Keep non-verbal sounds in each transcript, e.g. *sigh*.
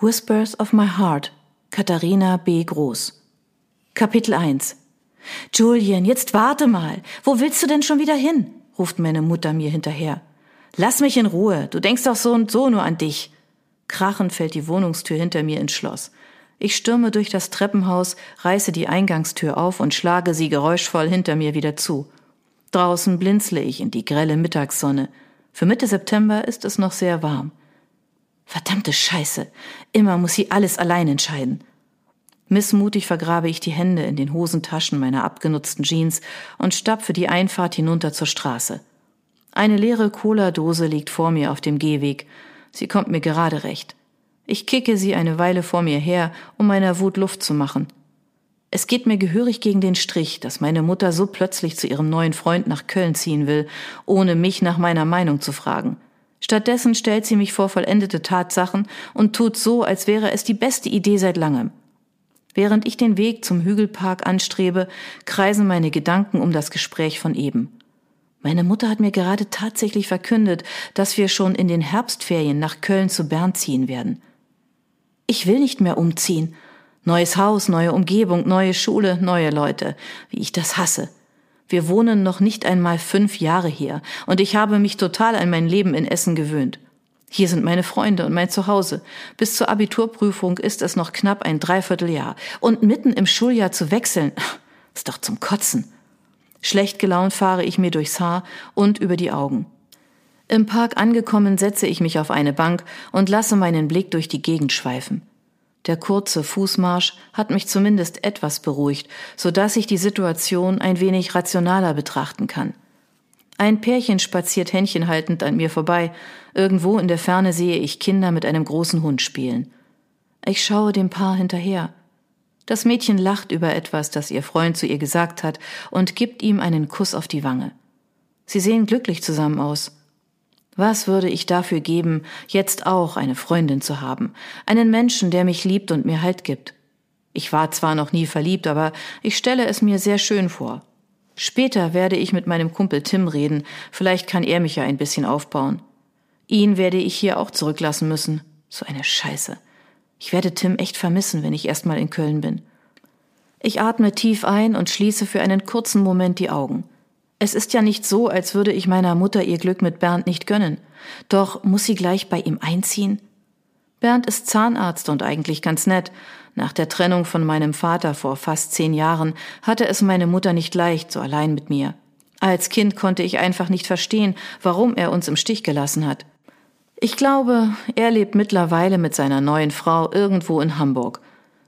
Whispers of My Heart, Katharina B. Groß. Kapitel 1 Julian, jetzt warte mal. Wo willst du denn schon wieder hin? ruft meine Mutter mir hinterher. Lass mich in Ruhe. Du denkst doch so und so nur an dich. Krachend fällt die Wohnungstür hinter mir ins Schloss. Ich stürme durch das Treppenhaus, reiße die Eingangstür auf und schlage sie geräuschvoll hinter mir wieder zu. Draußen blinzle ich in die grelle Mittagssonne. Für Mitte September ist es noch sehr warm. Verdammte Scheiße. Immer muss sie alles allein entscheiden. Missmutig vergrabe ich die Hände in den Hosentaschen meiner abgenutzten Jeans und stapfe die Einfahrt hinunter zur Straße. Eine leere Cola-Dose liegt vor mir auf dem Gehweg. Sie kommt mir gerade recht. Ich kicke sie eine Weile vor mir her, um meiner Wut Luft zu machen. Es geht mir gehörig gegen den Strich, dass meine Mutter so plötzlich zu ihrem neuen Freund nach Köln ziehen will, ohne mich nach meiner Meinung zu fragen. Stattdessen stellt sie mich vor vollendete Tatsachen und tut so, als wäre es die beste Idee seit langem. Während ich den Weg zum Hügelpark anstrebe, kreisen meine Gedanken um das Gespräch von eben. Meine Mutter hat mir gerade tatsächlich verkündet, dass wir schon in den Herbstferien nach Köln zu Bern ziehen werden. Ich will nicht mehr umziehen. Neues Haus, neue Umgebung, neue Schule, neue Leute. Wie ich das hasse. Wir wohnen noch nicht einmal fünf Jahre hier und ich habe mich total an mein Leben in Essen gewöhnt. Hier sind meine Freunde und mein Zuhause. Bis zur Abiturprüfung ist es noch knapp ein Dreivierteljahr. Und mitten im Schuljahr zu wechseln, *laughs* ist doch zum Kotzen. Schlecht gelaunt fahre ich mir durchs Haar und über die Augen. Im Park angekommen setze ich mich auf eine Bank und lasse meinen Blick durch die Gegend schweifen. Der kurze Fußmarsch hat mich zumindest etwas beruhigt, so dass ich die Situation ein wenig rationaler betrachten kann. Ein Pärchen spaziert händchenhaltend an mir vorbei. Irgendwo in der Ferne sehe ich Kinder mit einem großen Hund spielen. Ich schaue dem Paar hinterher. Das Mädchen lacht über etwas, das ihr Freund zu ihr gesagt hat, und gibt ihm einen Kuss auf die Wange. Sie sehen glücklich zusammen aus. Was würde ich dafür geben, jetzt auch eine Freundin zu haben, einen Menschen, der mich liebt und mir Halt gibt? Ich war zwar noch nie verliebt, aber ich stelle es mir sehr schön vor. Später werde ich mit meinem Kumpel Tim reden, vielleicht kann er mich ja ein bisschen aufbauen. Ihn werde ich hier auch zurücklassen müssen. So eine Scheiße. Ich werde Tim echt vermissen, wenn ich erstmal in Köln bin. Ich atme tief ein und schließe für einen kurzen Moment die Augen. Es ist ja nicht so, als würde ich meiner Mutter ihr Glück mit Bernd nicht gönnen. Doch muss sie gleich bei ihm einziehen? Bernd ist Zahnarzt und eigentlich ganz nett. Nach der Trennung von meinem Vater vor fast zehn Jahren hatte es meine Mutter nicht leicht, so allein mit mir. Als Kind konnte ich einfach nicht verstehen, warum er uns im Stich gelassen hat. Ich glaube, er lebt mittlerweile mit seiner neuen Frau irgendwo in Hamburg.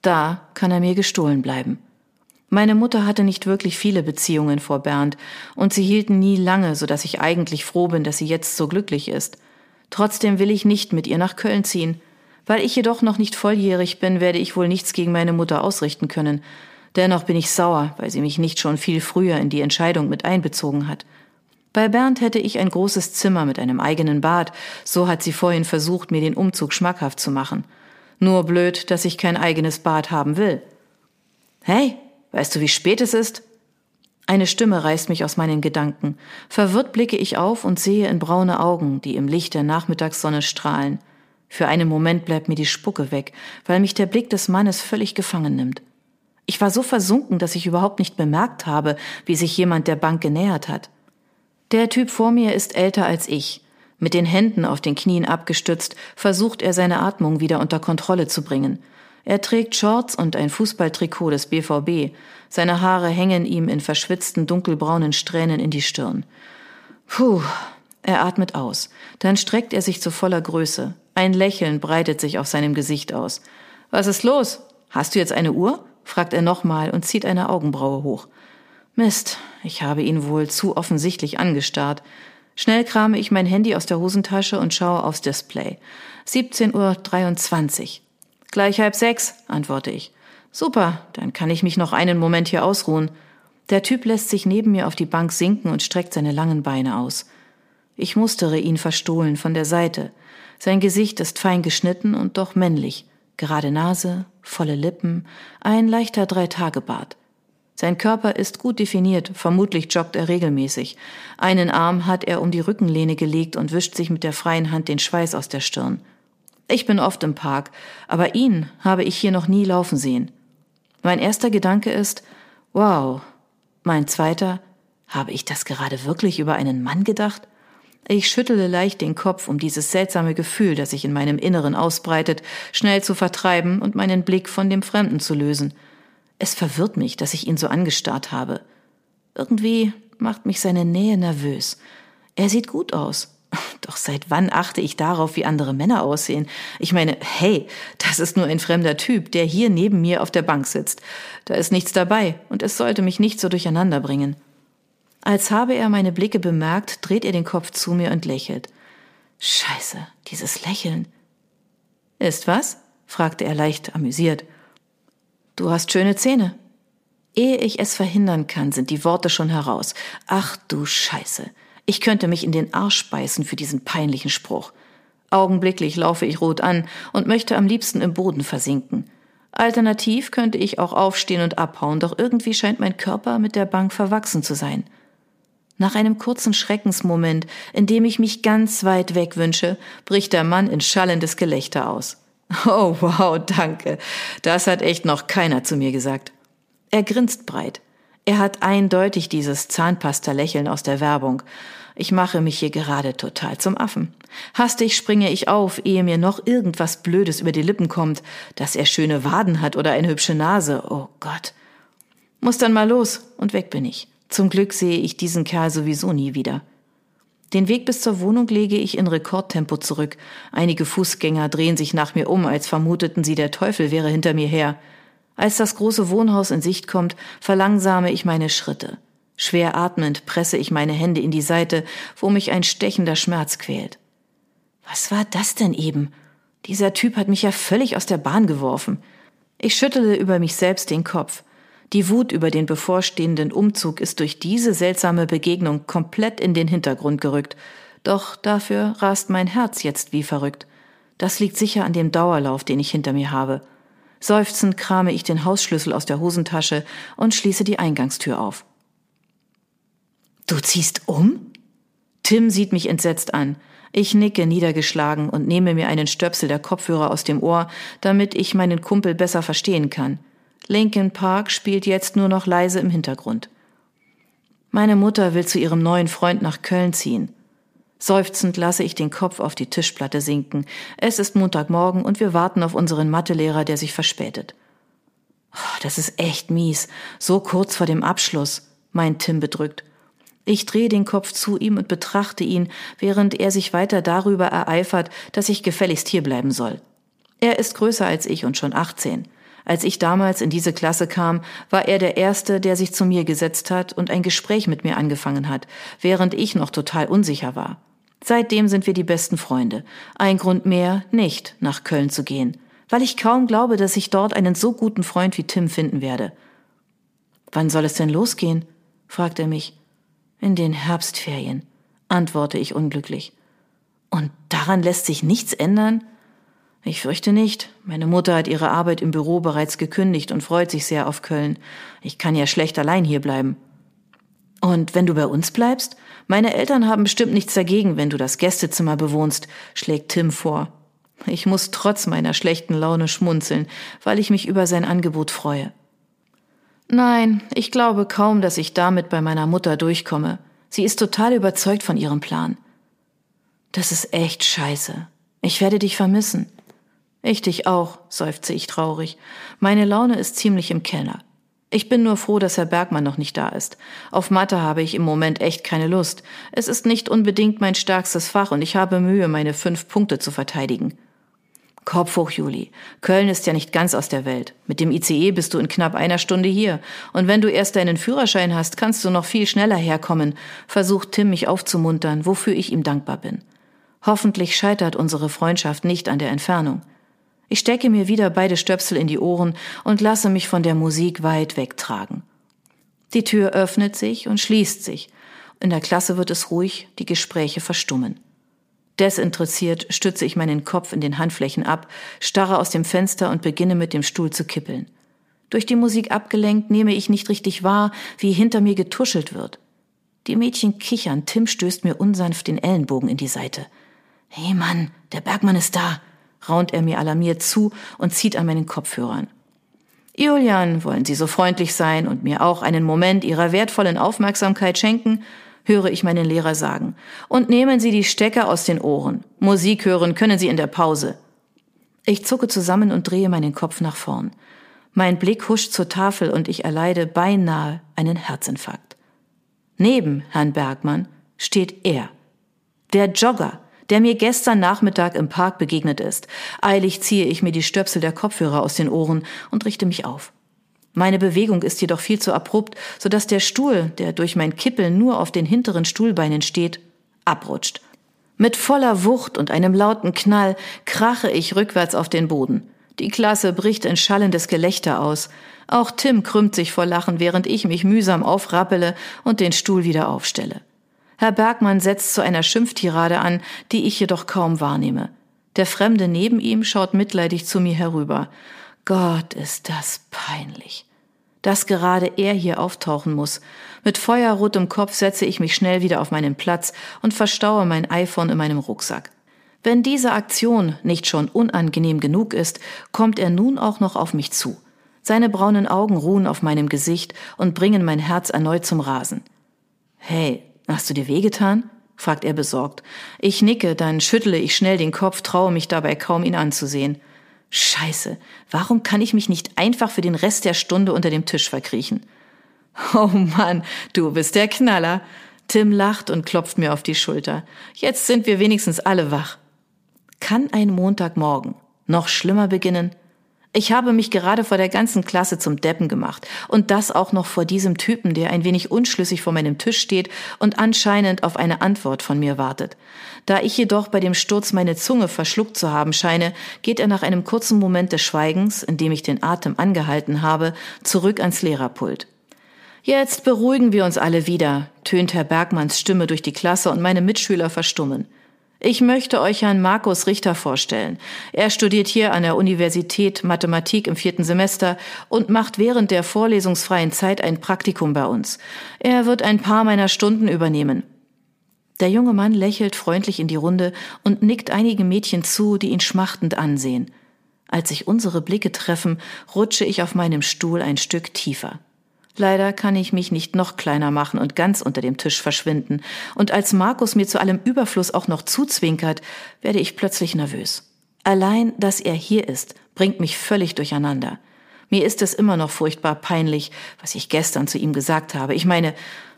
Da kann er mir gestohlen bleiben. Meine Mutter hatte nicht wirklich viele Beziehungen vor Bernd, und sie hielten nie lange, so dass ich eigentlich froh bin, dass sie jetzt so glücklich ist. Trotzdem will ich nicht mit ihr nach Köln ziehen. Weil ich jedoch noch nicht volljährig bin, werde ich wohl nichts gegen meine Mutter ausrichten können. Dennoch bin ich sauer, weil sie mich nicht schon viel früher in die Entscheidung mit einbezogen hat. Bei Bernd hätte ich ein großes Zimmer mit einem eigenen Bad, so hat sie vorhin versucht, mir den Umzug schmackhaft zu machen. Nur blöd, dass ich kein eigenes Bad haben will. Hey, weißt du, wie spät es ist? Eine Stimme reißt mich aus meinen Gedanken. Verwirrt blicke ich auf und sehe in braune Augen, die im Licht der Nachmittagssonne strahlen. Für einen Moment bleibt mir die Spucke weg, weil mich der Blick des Mannes völlig gefangen nimmt. Ich war so versunken, dass ich überhaupt nicht bemerkt habe, wie sich jemand der Bank genähert hat. Der Typ vor mir ist älter als ich. Mit den Händen auf den Knien abgestützt, versucht er seine Atmung wieder unter Kontrolle zu bringen. Er trägt Shorts und ein Fußballtrikot des BVB. Seine Haare hängen ihm in verschwitzten dunkelbraunen Strähnen in die Stirn. Puh, er atmet aus. Dann streckt er sich zu voller Größe. Ein Lächeln breitet sich auf seinem Gesicht aus. Was ist los? Hast du jetzt eine Uhr? fragt er nochmal und zieht eine Augenbraue hoch. Mist, ich habe ihn wohl zu offensichtlich angestarrt. Schnell krame ich mein Handy aus der Hosentasche und schaue aufs Display. 17.23 Uhr. Gleich halb sechs, antworte ich. Super, dann kann ich mich noch einen Moment hier ausruhen. Der Typ lässt sich neben mir auf die Bank sinken und streckt seine langen Beine aus. Ich mustere ihn verstohlen von der Seite. Sein Gesicht ist fein geschnitten und doch männlich. Gerade Nase, volle Lippen, ein leichter Dreitagebart. Sein Körper ist gut definiert, vermutlich joggt er regelmäßig. Einen Arm hat er um die Rückenlehne gelegt und wischt sich mit der freien Hand den Schweiß aus der Stirn. Ich bin oft im Park, aber ihn habe ich hier noch nie laufen sehen. Mein erster Gedanke ist, wow. Mein zweiter, habe ich das gerade wirklich über einen Mann gedacht? Ich schüttele leicht den Kopf, um dieses seltsame Gefühl, das sich in meinem Inneren ausbreitet, schnell zu vertreiben und meinen Blick von dem Fremden zu lösen. Es verwirrt mich, dass ich ihn so angestarrt habe. Irgendwie macht mich seine Nähe nervös. Er sieht gut aus. Doch seit wann achte ich darauf, wie andere Männer aussehen? Ich meine, hey, das ist nur ein fremder Typ, der hier neben mir auf der Bank sitzt. Da ist nichts dabei und es sollte mich nicht so durcheinander bringen. Als habe er meine Blicke bemerkt, dreht er den Kopf zu mir und lächelt. Scheiße, dieses Lächeln. Ist was? fragte er leicht amüsiert. Du hast schöne Zähne. Ehe ich es verhindern kann, sind die Worte schon heraus. Ach du Scheiße. Ich könnte mich in den Arsch beißen für diesen peinlichen Spruch. Augenblicklich laufe ich rot an und möchte am liebsten im Boden versinken. Alternativ könnte ich auch aufstehen und abhauen, doch irgendwie scheint mein Körper mit der Bank verwachsen zu sein. Nach einem kurzen Schreckensmoment, in dem ich mich ganz weit weg wünsche, bricht der Mann in schallendes Gelächter aus. Oh wow, danke. Das hat echt noch keiner zu mir gesagt. Er grinst breit. Er hat eindeutig dieses Zahnpasta-Lächeln aus der Werbung. Ich mache mich hier gerade total zum Affen. Hastig springe ich auf, ehe mir noch irgendwas Blödes über die Lippen kommt, dass er schöne Waden hat oder eine hübsche Nase. Oh Gott. Muss dann mal los und weg bin ich. Zum Glück sehe ich diesen Kerl sowieso nie wieder. Den Weg bis zur Wohnung lege ich in Rekordtempo zurück. Einige Fußgänger drehen sich nach mir um, als vermuteten sie, der Teufel wäre hinter mir her. Als das große Wohnhaus in Sicht kommt, verlangsame ich meine Schritte. Schwer atmend presse ich meine Hände in die Seite, wo mich ein stechender Schmerz quält. Was war das denn eben? Dieser Typ hat mich ja völlig aus der Bahn geworfen. Ich schüttele über mich selbst den Kopf. Die Wut über den bevorstehenden Umzug ist durch diese seltsame Begegnung komplett in den Hintergrund gerückt. Doch dafür rast mein Herz jetzt wie verrückt. Das liegt sicher an dem Dauerlauf, den ich hinter mir habe. Seufzend krame ich den Hausschlüssel aus der Hosentasche und schließe die Eingangstür auf. Du ziehst um? Tim sieht mich entsetzt an. Ich nicke niedergeschlagen und nehme mir einen Stöpsel der Kopfhörer aus dem Ohr, damit ich meinen Kumpel besser verstehen kann. Linkin Park spielt jetzt nur noch leise im Hintergrund. Meine Mutter will zu ihrem neuen Freund nach Köln ziehen. Seufzend lasse ich den Kopf auf die Tischplatte sinken. Es ist Montagmorgen und wir warten auf unseren Mathelehrer, der sich verspätet. Oh, das ist echt mies. So kurz vor dem Abschluss, meint Tim bedrückt. Ich drehe den Kopf zu ihm und betrachte ihn, während er sich weiter darüber ereifert, dass ich gefälligst hierbleiben soll. Er ist größer als ich und schon 18. Als ich damals in diese Klasse kam, war er der Erste, der sich zu mir gesetzt hat und ein Gespräch mit mir angefangen hat, während ich noch total unsicher war. Seitdem sind wir die besten Freunde. Ein Grund mehr, nicht nach Köln zu gehen, weil ich kaum glaube, dass ich dort einen so guten Freund wie Tim finden werde. Wann soll es denn losgehen? fragt er mich. In den Herbstferien, antworte ich unglücklich. Und daran lässt sich nichts ändern? Ich fürchte nicht. Meine Mutter hat ihre Arbeit im Büro bereits gekündigt und freut sich sehr auf Köln. Ich kann ja schlecht allein hier bleiben. Und wenn du bei uns bleibst? Meine Eltern haben bestimmt nichts dagegen, wenn du das Gästezimmer bewohnst, schlägt Tim vor. Ich muss trotz meiner schlechten Laune schmunzeln, weil ich mich über sein Angebot freue. Nein, ich glaube kaum, dass ich damit bei meiner Mutter durchkomme. Sie ist total überzeugt von ihrem Plan. Das ist echt scheiße. Ich werde dich vermissen. Ich dich auch, seufze ich traurig. Meine Laune ist ziemlich im Keller. Ich bin nur froh, dass Herr Bergmann noch nicht da ist. Auf Mathe habe ich im Moment echt keine Lust. Es ist nicht unbedingt mein stärkstes Fach und ich habe Mühe, meine fünf Punkte zu verteidigen. Kopf hoch, Juli. Köln ist ja nicht ganz aus der Welt. Mit dem ICE bist du in knapp einer Stunde hier. Und wenn du erst deinen Führerschein hast, kannst du noch viel schneller herkommen, versucht Tim mich aufzumuntern, wofür ich ihm dankbar bin. Hoffentlich scheitert unsere Freundschaft nicht an der Entfernung. Ich stecke mir wieder beide Stöpsel in die Ohren und lasse mich von der Musik weit wegtragen. Die Tür öffnet sich und schließt sich. In der Klasse wird es ruhig, die Gespräche verstummen. Desinteressiert stütze ich meinen Kopf in den Handflächen ab, starre aus dem Fenster und beginne mit dem Stuhl zu kippeln. Durch die Musik abgelenkt nehme ich nicht richtig wahr, wie hinter mir getuschelt wird. Die Mädchen kichern, Tim stößt mir unsanft den Ellenbogen in die Seite. Hey Mann, der Bergmann ist da, raunt er mir alarmiert zu und zieht an meinen Kopfhörern. Julian, wollen Sie so freundlich sein und mir auch einen Moment Ihrer wertvollen Aufmerksamkeit schenken? höre ich meinen Lehrer sagen. Und nehmen Sie die Stecker aus den Ohren. Musik hören können Sie in der Pause. Ich zucke zusammen und drehe meinen Kopf nach vorn. Mein Blick huscht zur Tafel und ich erleide beinahe einen Herzinfarkt. Neben Herrn Bergmann steht er. Der Jogger, der mir gestern Nachmittag im Park begegnet ist. Eilig ziehe ich mir die Stöpsel der Kopfhörer aus den Ohren und richte mich auf. Meine Bewegung ist jedoch viel zu abrupt, so dass der Stuhl, der durch mein Kippeln nur auf den hinteren Stuhlbeinen steht, abrutscht. Mit voller Wucht und einem lauten Knall krache ich rückwärts auf den Boden. Die Klasse bricht in schallendes Gelächter aus. Auch Tim krümmt sich vor Lachen, während ich mich mühsam aufrappele und den Stuhl wieder aufstelle. Herr Bergmann setzt zu einer Schimpftirade an, die ich jedoch kaum wahrnehme. Der Fremde neben ihm schaut mitleidig zu mir herüber. Gott, ist das peinlich. Dass gerade er hier auftauchen muss. Mit feuerrotem Kopf setze ich mich schnell wieder auf meinen Platz und verstaue mein iPhone in meinem Rucksack. Wenn diese Aktion nicht schon unangenehm genug ist, kommt er nun auch noch auf mich zu. Seine braunen Augen ruhen auf meinem Gesicht und bringen mein Herz erneut zum Rasen. Hey, hast du dir wehgetan? fragt er besorgt. Ich nicke, dann schüttle ich schnell den Kopf, traue mich dabei kaum, ihn anzusehen. Scheiße, warum kann ich mich nicht einfach für den Rest der Stunde unter dem Tisch verkriechen? Oh Mann, du bist der Knaller. Tim lacht und klopft mir auf die Schulter. Jetzt sind wir wenigstens alle wach. Kann ein Montagmorgen noch schlimmer beginnen? Ich habe mich gerade vor der ganzen Klasse zum Deppen gemacht. Und das auch noch vor diesem Typen, der ein wenig unschlüssig vor meinem Tisch steht und anscheinend auf eine Antwort von mir wartet. Da ich jedoch bei dem Sturz meine Zunge verschluckt zu haben scheine, geht er nach einem kurzen Moment des Schweigens, in dem ich den Atem angehalten habe, zurück ans Lehrerpult. Jetzt beruhigen wir uns alle wieder, tönt Herr Bergmanns Stimme durch die Klasse und meine Mitschüler verstummen. Ich möchte euch Herrn Markus Richter vorstellen. Er studiert hier an der Universität Mathematik im vierten Semester und macht während der vorlesungsfreien Zeit ein Praktikum bei uns. Er wird ein paar meiner Stunden übernehmen. Der junge Mann lächelt freundlich in die Runde und nickt einigen Mädchen zu, die ihn schmachtend ansehen. Als sich unsere Blicke treffen, rutsche ich auf meinem Stuhl ein Stück tiefer. Leider kann ich mich nicht noch kleiner machen und ganz unter dem Tisch verschwinden. Und als Markus mir zu allem Überfluss auch noch zuzwinkert, werde ich plötzlich nervös. Allein, dass er hier ist, bringt mich völlig durcheinander. Mir ist es immer noch furchtbar peinlich, was ich gestern zu ihm gesagt habe. Ich meine,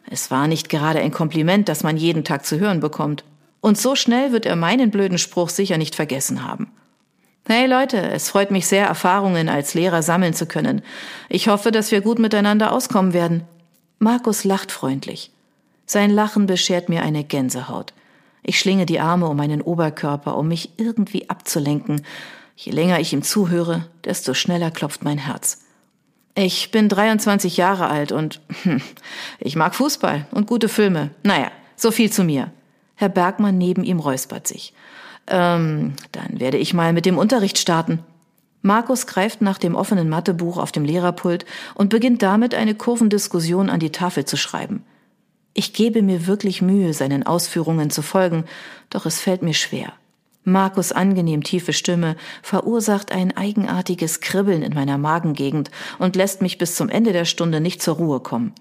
es war nicht gerade ein Kompliment, das man jeden Tag zu hören bekommt. Und so schnell wird er meinen blöden Spruch sicher nicht vergessen haben. Hey Leute, es freut mich sehr, Erfahrungen als Lehrer sammeln zu können. Ich hoffe, dass wir gut miteinander auskommen werden. Markus lacht freundlich. Sein Lachen beschert mir eine Gänsehaut. Ich schlinge die Arme um meinen Oberkörper, um mich irgendwie abzulenken. Je länger ich ihm zuhöre, desto schneller klopft mein Herz. Ich bin 23 Jahre alt und hm, *laughs* ich mag Fußball und gute Filme. Naja, so viel zu mir. Herr Bergmann neben ihm räuspert sich. Ähm, dann werde ich mal mit dem Unterricht starten. Markus greift nach dem offenen Mathebuch auf dem Lehrerpult und beginnt damit eine Kurvendiskussion an die Tafel zu schreiben. Ich gebe mir wirklich Mühe, seinen Ausführungen zu folgen, doch es fällt mir schwer. Markus angenehm tiefe Stimme verursacht ein eigenartiges Kribbeln in meiner Magengegend und lässt mich bis zum Ende der Stunde nicht zur Ruhe kommen.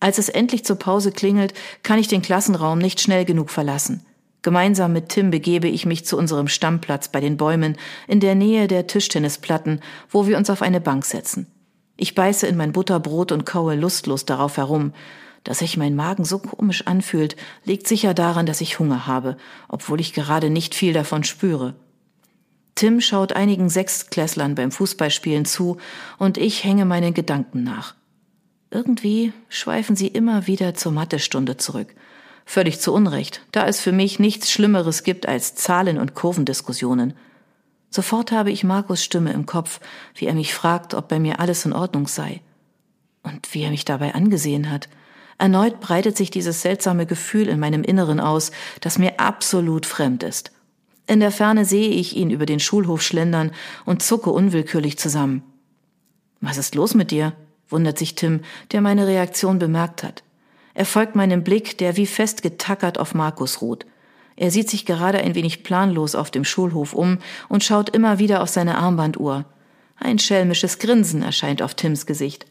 Als es endlich zur Pause klingelt, kann ich den Klassenraum nicht schnell genug verlassen. Gemeinsam mit Tim begebe ich mich zu unserem Stammplatz bei den Bäumen in der Nähe der Tischtennisplatten, wo wir uns auf eine Bank setzen. Ich beiße in mein Butterbrot und kaue lustlos darauf herum. Dass sich mein Magen so komisch anfühlt, liegt sicher daran, dass ich Hunger habe, obwohl ich gerade nicht viel davon spüre. Tim schaut einigen Sechstklässlern beim Fußballspielen zu und ich hänge meinen Gedanken nach. Irgendwie schweifen sie immer wieder zur Mathestunde zurück – Völlig zu Unrecht, da es für mich nichts Schlimmeres gibt als Zahlen- und Kurvendiskussionen. Sofort habe ich Markus Stimme im Kopf, wie er mich fragt, ob bei mir alles in Ordnung sei. Und wie er mich dabei angesehen hat. Erneut breitet sich dieses seltsame Gefühl in meinem Inneren aus, das mir absolut fremd ist. In der Ferne sehe ich ihn über den Schulhof schlendern und zucke unwillkürlich zusammen. Was ist los mit dir? wundert sich Tim, der meine Reaktion bemerkt hat. Er folgt meinem Blick, der wie festgetackert auf Markus ruht. Er sieht sich gerade ein wenig planlos auf dem Schulhof um und schaut immer wieder auf seine Armbanduhr. Ein schelmisches Grinsen erscheint auf Tims Gesicht.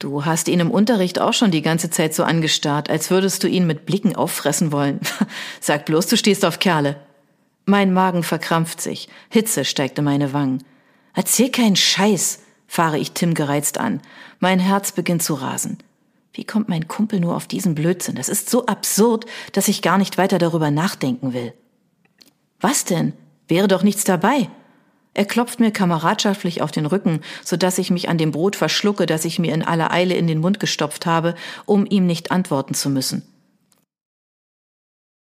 Du hast ihn im Unterricht auch schon die ganze Zeit so angestarrt, als würdest du ihn mit Blicken auffressen wollen. *laughs* Sag bloß, du stehst auf Kerle. Mein Magen verkrampft sich, Hitze steigt in meine Wangen. Erzähl keinen Scheiß, fahre ich Tim gereizt an. Mein Herz beginnt zu rasen. Wie kommt mein Kumpel nur auf diesen Blödsinn? Das ist so absurd, dass ich gar nicht weiter darüber nachdenken will. Was denn? Wäre doch nichts dabei. Er klopft mir kameradschaftlich auf den Rücken, so dass ich mich an dem Brot verschlucke, das ich mir in aller Eile in den Mund gestopft habe, um ihm nicht antworten zu müssen.